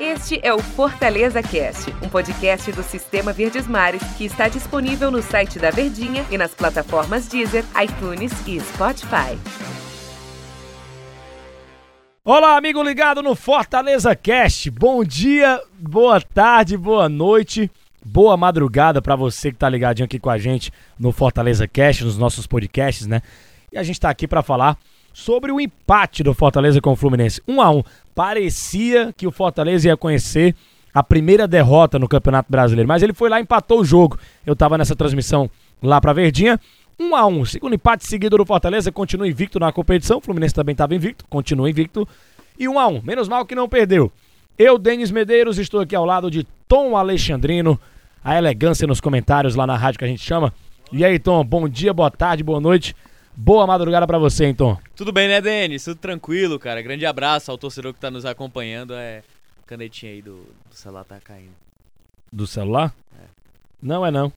Este é o Fortaleza Cast, um podcast do Sistema Verdes Mares que está disponível no site da Verdinha e nas plataformas Deezer, iTunes e Spotify. Olá, amigo ligado no Fortaleza Cast. Bom dia, boa tarde, boa noite, boa madrugada para você que tá ligadinho aqui com a gente no Fortaleza Cast, nos nossos podcasts, né? E a gente tá aqui para falar sobre o empate do Fortaleza com o Fluminense. 1 a 1 Parecia que o Fortaleza ia conhecer a primeira derrota no Campeonato Brasileiro, mas ele foi lá e empatou o jogo. Eu tava nessa transmissão lá pra Verdinha. 1 a 1 Segundo empate seguido do Fortaleza, continua invicto na competição. O Fluminense também estava invicto, continua invicto. E 1 a 1 Menos mal que não perdeu. Eu, Denis Medeiros, estou aqui ao lado de Tom Alexandrino. A elegância nos comentários lá na rádio que a gente chama. E aí, Tom, bom dia, boa tarde, boa noite. Boa madrugada para você, então. Tudo bem, né, Denis? Tudo tranquilo, cara. Grande abraço ao torcedor que tá nos acompanhando. É, canetinha aí do, do celular tá caindo. Do celular? É. Não é não.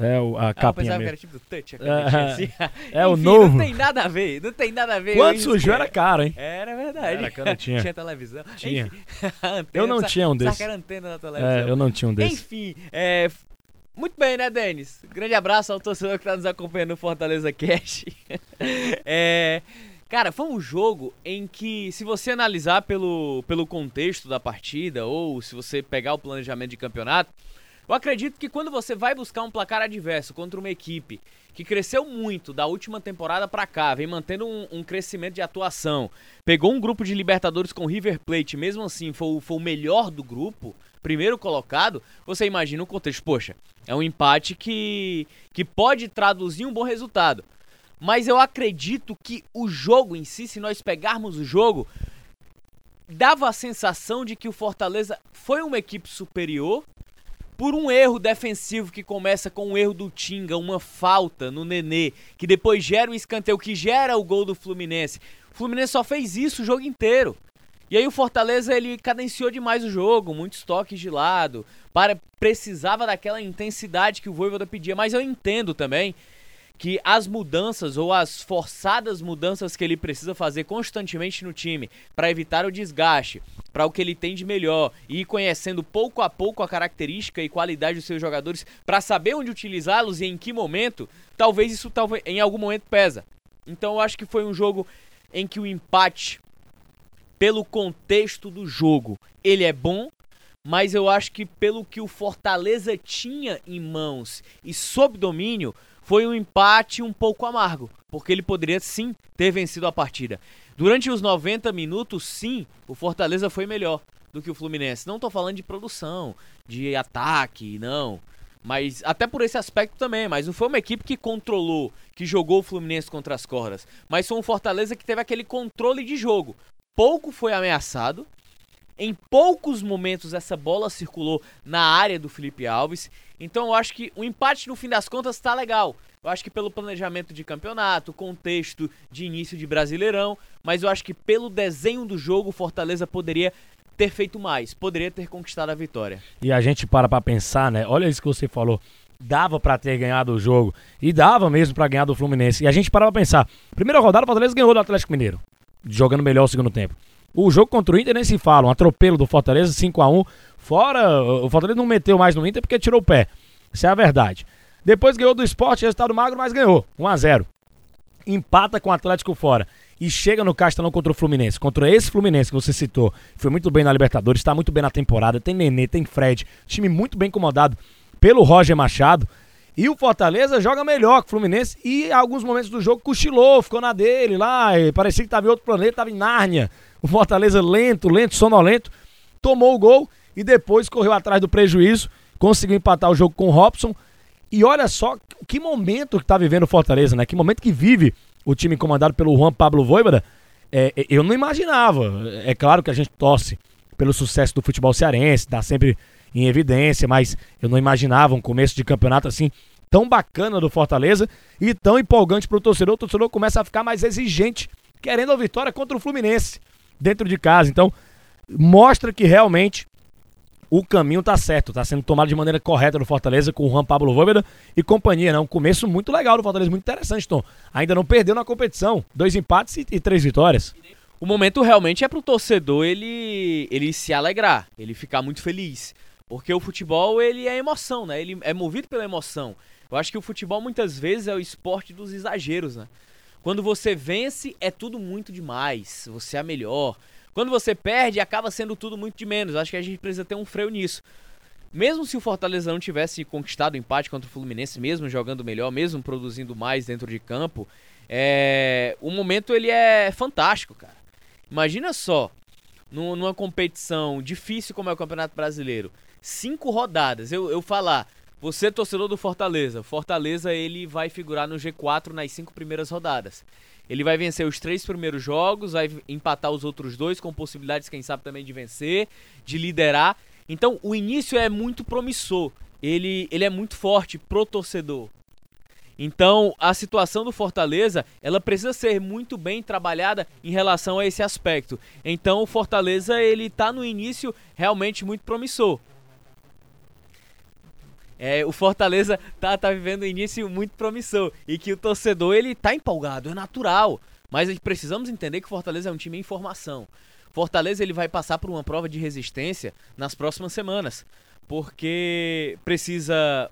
É o, a Ah, eu capinha pensava que mesmo. era tipo do touch, a É, assim. é o Enfim, novo. Não tem nada a ver, não tem nada a ver. Quando surgiu era caro, hein? Era verdade. Era canetinha. tinha televisão. Tinha. Enfim, antena, Eu não tinha um desses. era antena da televisão. É, eu não tinha um desses. Enfim, é, muito bem, né, Denis? Grande abraço ao torcedor que tá nos acompanhando no Fortaleza Cash. é, cara, foi um jogo em que, se você analisar pelo, pelo contexto da partida, ou se você pegar o planejamento de campeonato, eu acredito que quando você vai buscar um placar adverso contra uma equipe que cresceu muito da última temporada pra cá, vem mantendo um, um crescimento de atuação, pegou um grupo de Libertadores com River Plate, mesmo assim foi, foi o melhor do grupo, primeiro colocado, você imagina o contexto, poxa, é um empate que, que pode traduzir um bom resultado. Mas eu acredito que o jogo em si, se nós pegarmos o jogo, dava a sensação de que o Fortaleza foi uma equipe superior por um erro defensivo que começa com um erro do Tinga, uma falta no Nenê, que depois gera um escanteio que gera o gol do Fluminense. O Fluminense só fez isso o jogo inteiro. E aí o Fortaleza ele cadenciou demais o jogo, muitos toques de lado, para precisava daquela intensidade que o Voivoda pedia, mas eu entendo também que as mudanças ou as forçadas mudanças que ele precisa fazer constantemente no time para evitar o desgaste, para o que ele tem de melhor e ir conhecendo pouco a pouco a característica e qualidade dos seus jogadores para saber onde utilizá-los e em que momento, talvez isso talvez em algum momento pesa. Então eu acho que foi um jogo em que o empate pelo contexto do jogo, ele é bom, mas eu acho que pelo que o Fortaleza tinha em mãos e sob domínio, foi um empate um pouco amargo, porque ele poderia sim ter vencido a partida. Durante os 90 minutos, sim, o Fortaleza foi melhor do que o Fluminense. Não tô falando de produção, de ataque, não. Mas até por esse aspecto também, mas não foi uma equipe que controlou, que jogou o Fluminense contra as cordas, mas foi um Fortaleza que teve aquele controle de jogo. Pouco foi ameaçado, em poucos momentos essa bola circulou na área do Felipe Alves. Então eu acho que o empate no fim das contas tá legal. Eu acho que pelo planejamento de campeonato, contexto de início de Brasileirão, mas eu acho que pelo desenho do jogo Fortaleza poderia ter feito mais, poderia ter conquistado a vitória. E a gente para pra pensar, né? Olha isso que você falou. Dava pra ter ganhado o jogo. E dava mesmo pra ganhar do Fluminense. E a gente para pra pensar. Primeira rodada, o Fortaleza ganhou do Atlético Mineiro. Jogando melhor o segundo tempo. O jogo contra o Inter nem se fala. Um atropelo do Fortaleza, 5x1. Fora, o Fortaleza não meteu mais no Inter porque tirou o pé. Isso é a verdade. Depois ganhou do esporte, resultado magro, mas ganhou. 1x0. Empata com o Atlético fora. E chega no Castelão contra o Fluminense. Contra esse Fluminense que você citou. Foi muito bem na Libertadores, está muito bem na temporada. Tem Nenê, tem Fred. Time muito bem incomodado pelo Roger Machado. E o Fortaleza joga melhor que o Fluminense. E alguns momentos do jogo cochilou, ficou na dele lá. parecia que estava em outro planeta, estava em Nárnia. O Fortaleza lento, lento, sonolento. Tomou o gol e depois correu atrás do prejuízo. Conseguiu empatar o jogo com o Robson. E olha só que momento que tá vivendo o Fortaleza, né? Que momento que vive o time comandado pelo Juan Pablo Voivoda. É, é, eu não imaginava. É claro que a gente torce pelo sucesso do futebol cearense, tá sempre em evidência, mas eu não imaginava um começo de campeonato assim tão bacana do Fortaleza e tão empolgante pro torcedor. O torcedor começa a ficar mais exigente, querendo a vitória contra o Fluminense dentro de casa. Então, mostra que realmente o caminho tá certo, tá sendo tomado de maneira correta no Fortaleza com o Juan Pablo Voivoda e companhia, né? Um começo muito legal do Fortaleza, muito interessante, Tom. Ainda não perdeu na competição, dois empates e, e três vitórias. o momento realmente é pro torcedor ele, ele se alegrar, ele ficar muito feliz. Porque o futebol, ele é emoção, né? Ele é movido pela emoção. Eu acho que o futebol muitas vezes é o esporte dos exageros, né? Quando você vence, é tudo muito demais. Você é melhor. Quando você perde, acaba sendo tudo muito de menos. Acho que a gente precisa ter um freio nisso. Mesmo se o Fortaleza não tivesse conquistado o empate contra o Fluminense, mesmo jogando melhor, mesmo produzindo mais dentro de campo, é... o momento ele é fantástico, cara. Imagina só, numa competição difícil como é o Campeonato Brasileiro, cinco rodadas, eu, eu falar, você torcedor do Fortaleza, Fortaleza ele vai figurar no G4 nas cinco primeiras rodadas. Ele vai vencer os três primeiros jogos, vai empatar os outros dois, com possibilidades, quem sabe, também de vencer, de liderar. Então, o início é muito promissor. Ele, ele é muito forte pro torcedor. Então, a situação do Fortaleza, ela precisa ser muito bem trabalhada em relação a esse aspecto. Então, o Fortaleza, ele tá no início realmente muito promissor. É, o Fortaleza tá, tá vivendo um início muito promissor e que o torcedor ele tá empolgado, é natural. Mas precisamos entender que o Fortaleza é um time em formação. Fortaleza ele vai passar por uma prova de resistência nas próximas semanas, porque precisa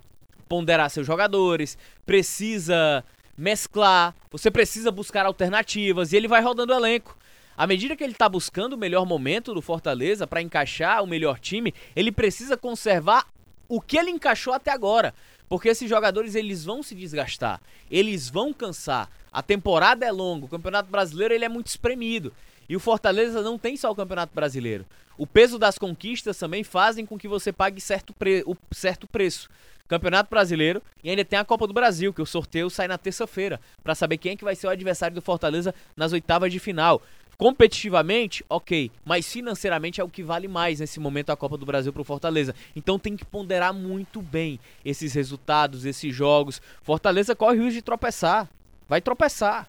ponderar seus jogadores, precisa mesclar, você precisa buscar alternativas e ele vai rodando o elenco. À medida que ele está buscando o melhor momento do Fortaleza para encaixar o melhor time, ele precisa conservar o que ele encaixou até agora. Porque esses jogadores eles vão se desgastar, eles vão cansar. A temporada é longa, o Campeonato Brasileiro ele é muito espremido. E o Fortaleza não tem só o Campeonato Brasileiro. O peso das conquistas também fazem com que você pague certo, pre o certo preço. Campeonato Brasileiro e ainda tem a Copa do Brasil, que o sorteio sai na terça-feira, para saber quem é que vai ser o adversário do Fortaleza nas oitavas de final. Competitivamente, ok, mas financeiramente é o que vale mais nesse momento a Copa do Brasil para o Fortaleza. Então tem que ponderar muito bem esses resultados, esses jogos. Fortaleza corre o risco de tropeçar, vai tropeçar,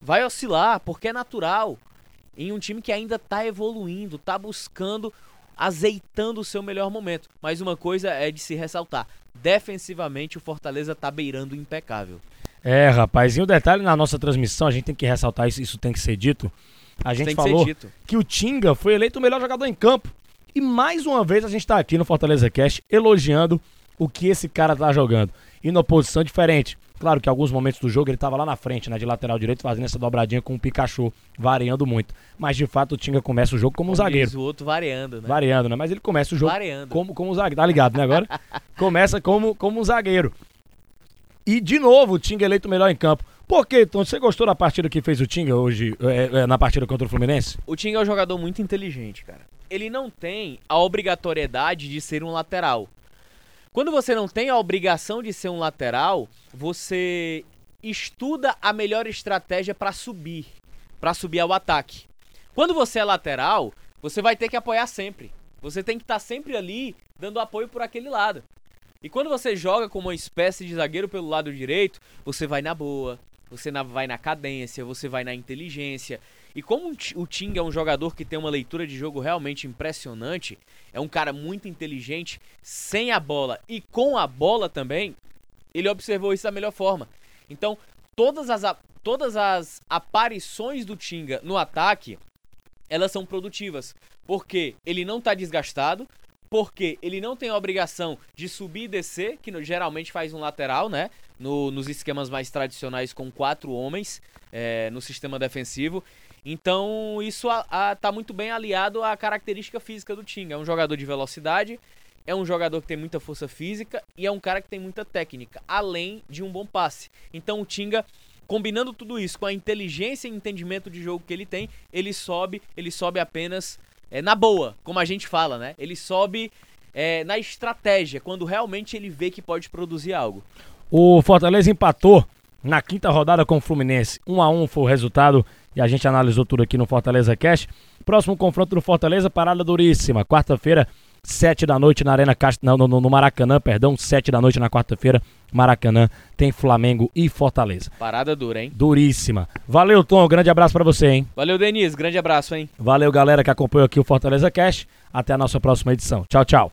vai oscilar, porque é natural. Em um time que ainda está evoluindo, está buscando, azeitando o seu melhor momento. Mas uma coisa é de se ressaltar: defensivamente o Fortaleza está beirando o impecável. É, rapaz, e o um detalhe na nossa transmissão, a gente tem que ressaltar isso, isso tem que ser dito. A gente falou que, que o Tinga foi eleito o melhor jogador em campo. E mais uma vez a gente tá aqui no Fortaleza Cast elogiando o que esse cara tá jogando. E numa posição diferente. Claro que em alguns momentos do jogo ele tava lá na frente, né, de lateral direito, fazendo essa dobradinha com o Pikachu, variando muito. Mas de fato o Tinga começa o jogo como, como zagueiro. o outro variando, né? Variando, né? Mas ele começa o jogo variando. como, como zagueiro. Tá ligado, né? Agora começa como, como zagueiro. E de novo o Tinga eleito melhor em campo. Por quê, Tom? Você gostou da partida que fez o Tinga hoje, é, é, na partida contra o Fluminense? O Tinga é um jogador muito inteligente, cara. Ele não tem a obrigatoriedade de ser um lateral. Quando você não tem a obrigação de ser um lateral, você estuda a melhor estratégia para subir, para subir ao ataque. Quando você é lateral, você vai ter que apoiar sempre. Você tem que estar tá sempre ali dando apoio por aquele lado. E quando você joga como uma espécie de zagueiro pelo lado direito, você vai na boa, você na, vai na cadência, você vai na inteligência. E como o Ting é um jogador que tem uma leitura de jogo realmente impressionante, é um cara muito inteligente, sem a bola e com a bola também, ele observou isso da melhor forma. Então, todas as, todas as aparições do Tinga no ataque, elas são produtivas. Porque ele não está desgastado, porque ele não tem a obrigação de subir e descer, que geralmente faz um lateral, né? No, nos esquemas mais tradicionais com quatro homens é, no sistema defensivo. Então isso a, a, tá muito bem aliado à característica física do Tinga. É um jogador de velocidade, é um jogador que tem muita força física e é um cara que tem muita técnica, além de um bom passe. Então o Tinga combinando tudo isso com a inteligência e entendimento de jogo que ele tem, ele sobe, ele sobe apenas é, na boa, como a gente fala, né? Ele sobe é, na estratégia, quando realmente ele vê que pode produzir algo. O Fortaleza empatou na quinta rodada com o Fluminense. 1 um a 1 um foi o resultado e a gente analisou tudo aqui no Fortaleza Cash. Próximo confronto do Fortaleza, parada duríssima. Quarta-feira, 7 da noite na Arena Cast... Não, no, no Maracanã, perdão, 7 da noite na quarta-feira, Maracanã, tem Flamengo e Fortaleza. Parada dura, hein? Duríssima. Valeu, Tom, grande abraço para você, hein? Valeu, Denise, grande abraço, hein? Valeu, galera que acompanhou aqui o Fortaleza Cash. Até a nossa próxima edição. Tchau, tchau.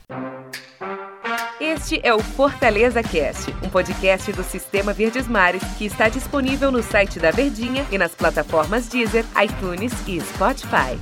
Este é o Fortaleza Cast, um podcast do Sistema Verdes Mares que está disponível no site da Verdinha e nas plataformas Deezer, iTunes e Spotify.